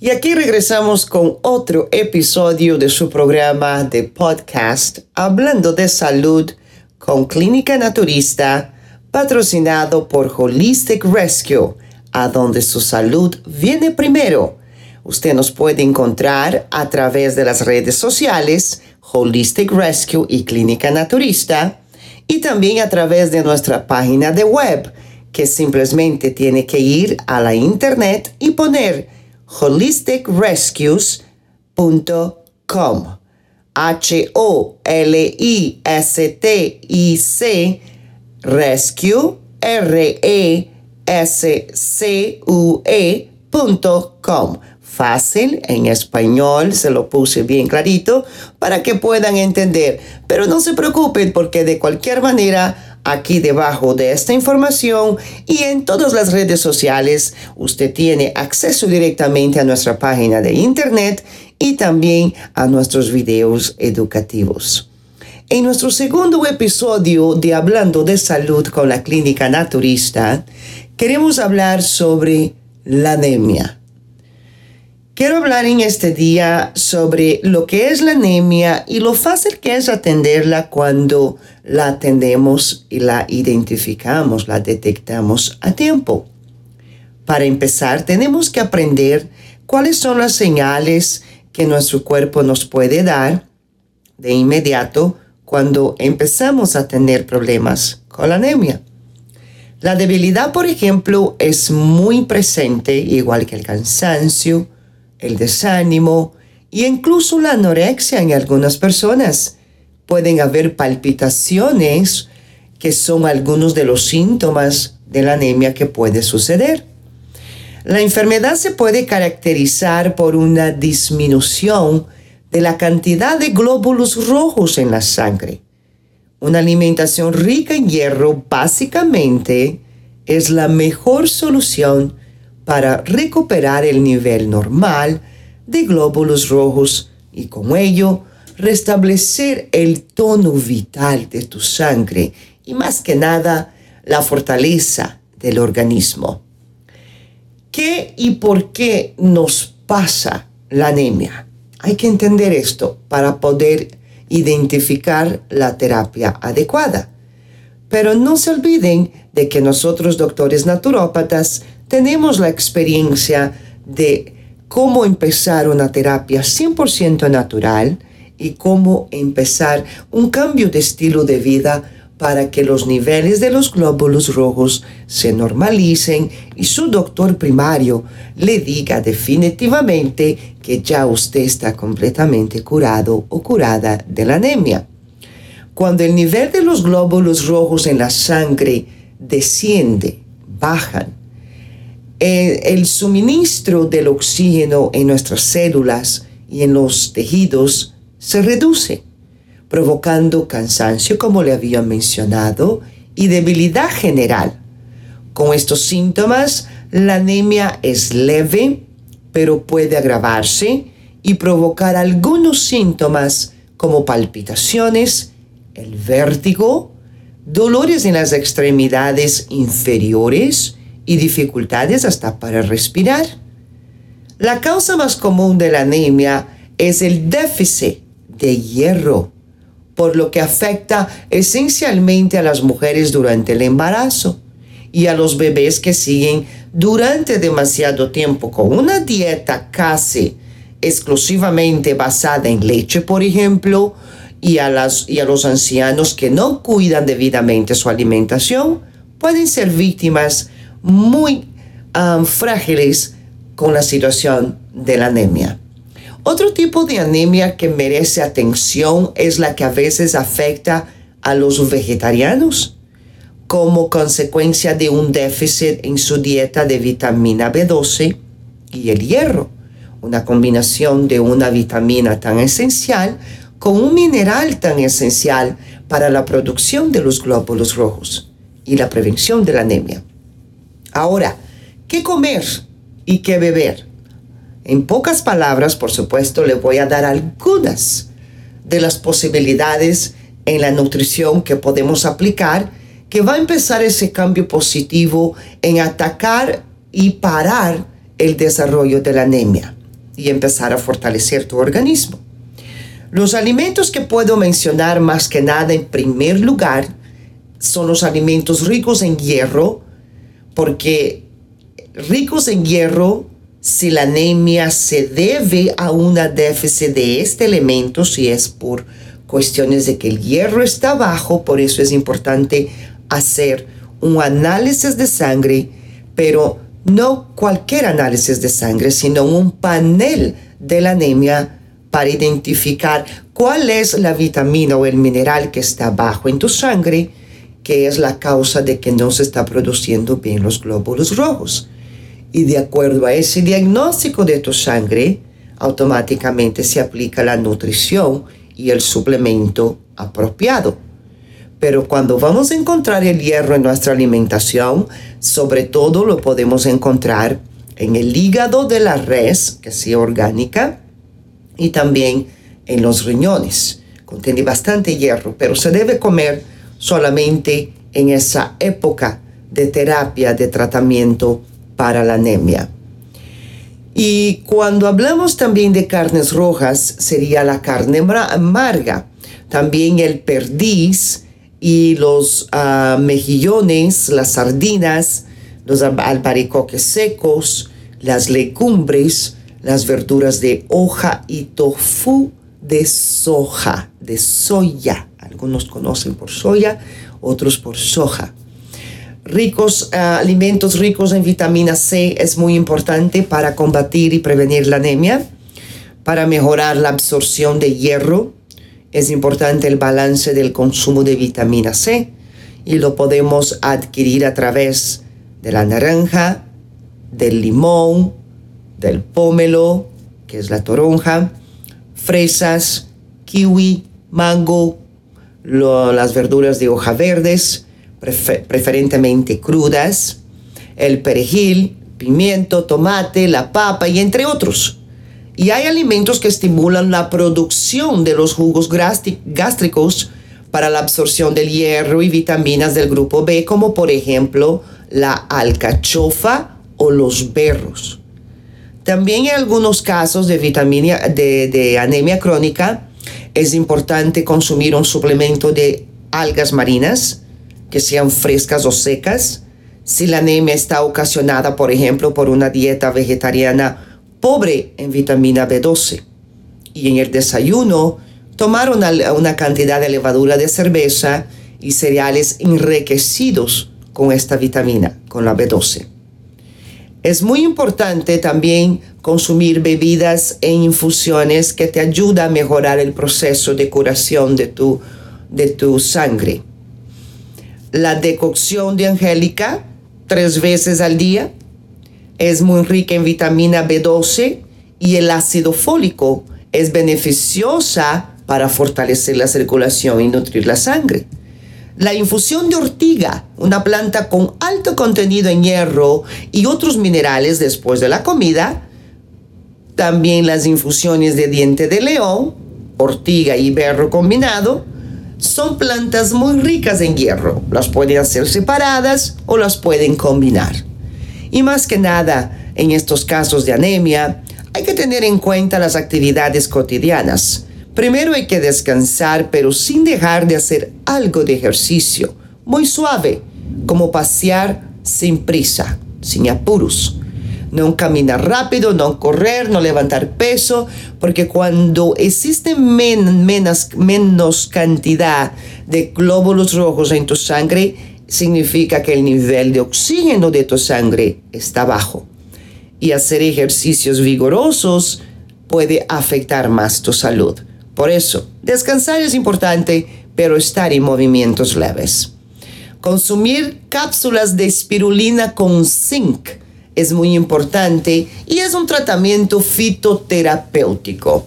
Y aquí regresamos con otro episodio de su programa de podcast Hablando de Salud con Clínica Naturista, patrocinado por Holistic Rescue, a donde su salud viene primero. Usted nos puede encontrar a través de las redes sociales Holistic Rescue y Clínica Naturista y también a través de nuestra página de web que simplemente tiene que ir a la internet y poner holisticrescues.com. H-O-L-I-S-T-I-C Rescue R-E-S-C-U-E.com. Fácil, en español, se lo puse bien clarito para que puedan entender. Pero no se preocupen porque de cualquier manera Aquí debajo de esta información y en todas las redes sociales usted tiene acceso directamente a nuestra página de internet y también a nuestros videos educativos. En nuestro segundo episodio de Hablando de Salud con la Clínica Naturista, queremos hablar sobre la anemia. Quiero hablar en este día sobre lo que es la anemia y lo fácil que es atenderla cuando la atendemos y la identificamos, la detectamos a tiempo. Para empezar, tenemos que aprender cuáles son las señales que nuestro cuerpo nos puede dar de inmediato cuando empezamos a tener problemas con la anemia. La debilidad, por ejemplo, es muy presente, igual que el cansancio, el desánimo e incluso la anorexia en algunas personas. Pueden haber palpitaciones que son algunos de los síntomas de la anemia que puede suceder. La enfermedad se puede caracterizar por una disminución de la cantidad de glóbulos rojos en la sangre. Una alimentación rica en hierro básicamente es la mejor solución para recuperar el nivel normal de glóbulos rojos y con ello restablecer el tono vital de tu sangre y más que nada la fortaleza del organismo. ¿Qué y por qué nos pasa la anemia? Hay que entender esto para poder identificar la terapia adecuada. Pero no se olviden de que nosotros doctores naturópatas tenemos la experiencia de cómo empezar una terapia 100% natural y cómo empezar un cambio de estilo de vida para que los niveles de los glóbulos rojos se normalicen y su doctor primario le diga definitivamente que ya usted está completamente curado o curada de la anemia. Cuando el nivel de los glóbulos rojos en la sangre desciende, bajan, el, suministro del oxígeno en nuestras células y en los tejidos se reduce, provocando cansancio, como le había mencionado, y debilidad general. Con estos síntomas, la anemia es leve, pero puede agravarse y provocar algunos síntomas como palpitaciones, el vértigo, dolores en las extremidades inferiores, y dificultades hasta para respirar. La causa más común de la anemia es el déficit de hierro, por lo que afecta esencialmente a las mujeres durante el embarazo y a los bebés que siguen durante demasiado tiempo con una dieta casi exclusivamente basada en leche, por ejemplo, y a, las, y a los ancianos que no cuidan debidamente su alimentación, pueden ser víctimas muy frágiles con la situación de la anemia. Otro tipo de anemia que merece atención es la que a veces afecta a los vegetarianos como consecuencia de un déficit en su dieta de vitamina B12 y el hierro, una combinación de una vitamina tan esencial con un mineral tan esencial para la producción de los glóbulos rojos y la prevención de la anemia. Ahora, ¿qué comer y qué beber? En pocas palabras, por supuesto, le voy a dar algunas de las posibilidades en la nutrición que podemos aplicar que va a empezar ese cambio positivo en atacar y parar el desarrollo de la anemia. y empezar a fortalecer tu organismo. Los alimentos que puedo mencionar más que nada en primer lugar son los alimentos ricos en hierro, porque ricos en hierro, si la anemia se debe a una déficit de este elemento, si es por cuestiones de que el hierro está bajo, por eso es importante hacer un análisis de sangre, pero no cualquier análisis de sangre, sino un panel de la anemia para identificar cuál es la vitamina o el mineral que está bajo en tu sangre, que es la causa de que no se está produciendo bien los glóbulos rojos. Y de acuerdo a ese diagnóstico de tu sangre, automáticamente se aplica la nutrición y el suplemento apropiado. Pero cuando vamos a encontrar el hierro en nuestra alimentación, sobre todo lo podemos encontrar en el hígado de la res, que sea orgánica, y también en los riñones. Contiene bastante hierro, pero se debe comer solamente en esa época de terapia, de tratamiento para la anemia. Y cuando hablamos también de carnes rojas, sería la carne amarga, también el perdiz y los ah, mejillones, las sardinas, los albaricoques secos, las legumbres, las verduras de hoja y tofu de soja, de soya. Algunos conocen por soya, otros por soja ricos, eh, alimentos ricos en vitamina C es muy importante para combatir y prevenir la anemia, para mejorar la absorción de hierro. Es importante el balance del consumo de vitamina C y lo podemos adquirir a través de la naranja, del limón, del pómelo, que es la toronja, fresas, kiwi, mango, las verduras de hoja verdes, preferentemente crudas, el perejil, pimiento, tomate, la papa y entre otros. Y hay alimentos que estimulan la producción de los jugos gástricos para la absorción del hierro y vitaminas del grupo B, como por ejemplo la alcachofa o los berros. También en algunos casos de, anemia crónica es importante consumir un suplemento de algas marinas, que sean frescas o secas. Si la anemia está ocasionada, por ejemplo, por una dieta vegetariana pobre en vitamina B12. Y en el desayuno, tomar una, una cantidad de levadura de cerveza y cereales enriquecidos con esta vitamina, con la B12. Es muy importante también consumir bebidas e infusiones que te ayudan a mejorar el proceso de curación de tu, de tu sangre la decocción de angélica tres veces al día. Es muy rica en vitamina B12 y el ácido fólico es beneficiosa para fortalecer la circulación y nutrir la sangre. La infusión de ortiga, una planta con alto contenido en hierro y otros minerales después de la comida. También las infusiones de diente de león, ortiga y berro combinado son plantas muy ricas en hierro. Las pueden hacer separadas o las pueden combinar. Y más que nada, en estos casos de anemia, hay que tener en cuenta las actividades cotidianas. Primero hay que descansar, pero sin dejar de hacer algo de ejercicio, muy suave, como pasear sin prisa, sin apuros no caminar rápido, no correr, no levantar peso, porque cuando existe menos, menos cantidad de glóbulos rojos en tu sangre, significa que el nivel de oxígeno de tu sangre está bajo. Y hacer ejercicios vigorosos puede afectar más tu salud. Por eso, descansar es importante, pero estar en movimientos leves. Consumir cápsulas de espirulina con zinc es muy importante y es un tratamiento fitoterapéutico.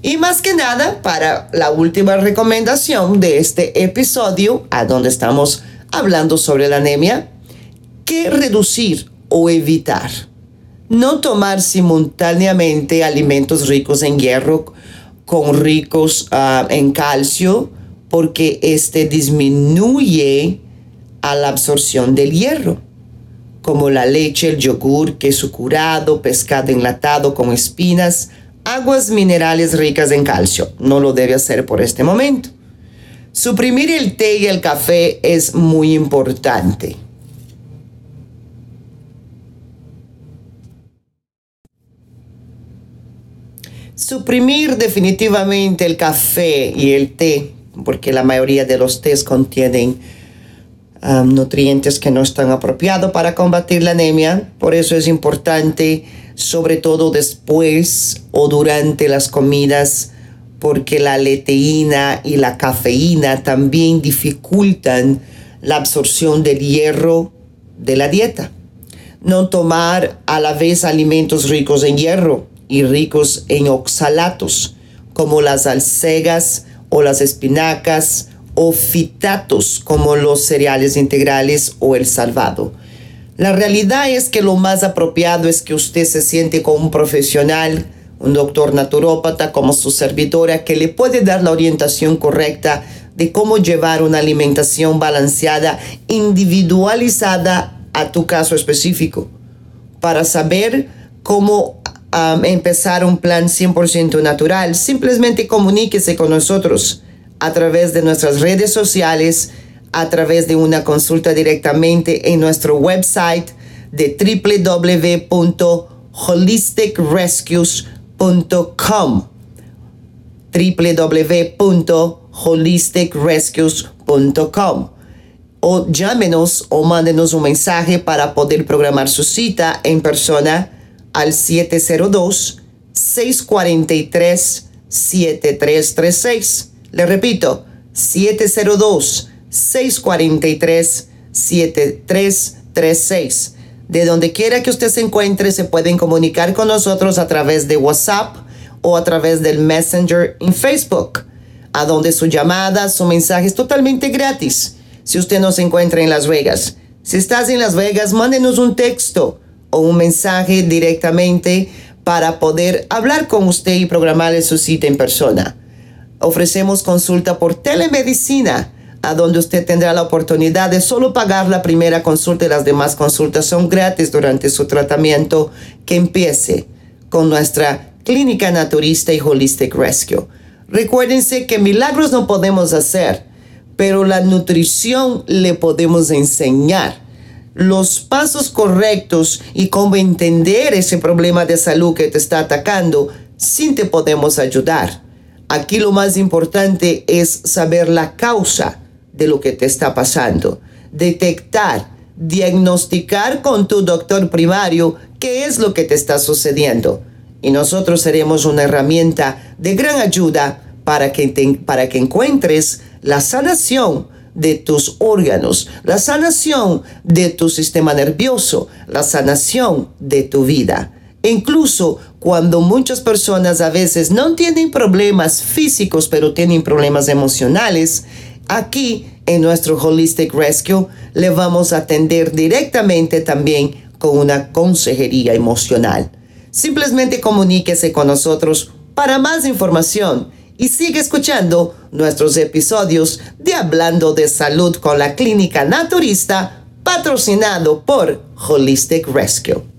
Y más que nada, para la última recomendación de este episodio, a donde estamos hablando sobre la anemia, ¿qué reducir o evitar? No tomar simultáneamente alimentos ricos en hierro con ricos ah, en calcio, porque este disminuye a la absorción del hierro como la leche, el yogur, queso curado, pescado enlatado con espinas, aguas minerales ricas en calcio. No lo debe hacer por este momento. Suprimir el té y el café es muy importante. Suprimir definitivamente el café y el té, porque la mayoría de los tés contienen nutrientes que no están apropiados para combatir la anemia. Por eso es importante, sobre todo después o durante las comidas, porque la leteína y la cafeína también dificultan la absorción del hierro de la dieta. No tomar a la vez alimentos ricos en hierro y ricos en oxalatos, como las alcegas o las espinacas, o fitatos, como los cereales integrales o el salvado. La realidad es que lo más apropiado es que usted se siente con un profesional un doctor naturópata como su servidora que le puede dar la orientación correcta de cómo llevar una alimentación balanceada, individualizada a tu caso específico, para saber cómo empezar un plan 100% natural. Simplemente comuníquese con nosotros a través de nuestras redes sociales, a través de una consulta directamente en nuestro website de www.holisticrescues.com www.holisticrescues.com o llámenos o mándenos un mensaje para poder programar su cita en persona al 702-643-7336. Le repito, 702-643-7336 de donde quiera que usted se encuentre, se pueden comunicar con nosotros a través de WhatsApp o a través del Messenger en Facebook, a donde su llamada, su mensaje es totalmente gratis. Si usted no se encuentra en Las Vegas, si estás en Las Vegas, mándenos un texto o un mensaje directamente para poder hablar con usted y programarle su cita en persona. Ofrecemos consulta por telemedicina a donde usted tendrá la oportunidad de solo pagar la primera consulta y las demás consultas son gratis durante su tratamiento que empiece con nuestra clínica naturista y holistic rescue. Recuérdense que milagros no podemos hacer, pero la nutrición le podemos enseñar los pasos correctos y cómo entender ese problema de salud que te está atacando, sí te podemos ayudar. Aquí lo más importante es saber la causa de lo que te está pasando. Detectar, diagnosticar con tu doctor primario qué es lo que te está sucediendo. Y nosotros seremos una herramienta de gran ayuda para que, para que encuentres la sanación de tus órganos, la sanación de tu sistema nervioso, la sanación de tu vida. incluso cuando muchas personas a veces no tienen problemas físicos, pero tienen problemas emocionales, Aquí en nuestro Holistic Rescue le vamos a atender directamente también con una consejería emocional. Simplemente comuníquese con nosotros para más información y sigue escuchando nuestros episodios de Hablando de Salud con la Clínica Naturista patrocinado por Holistic Rescue.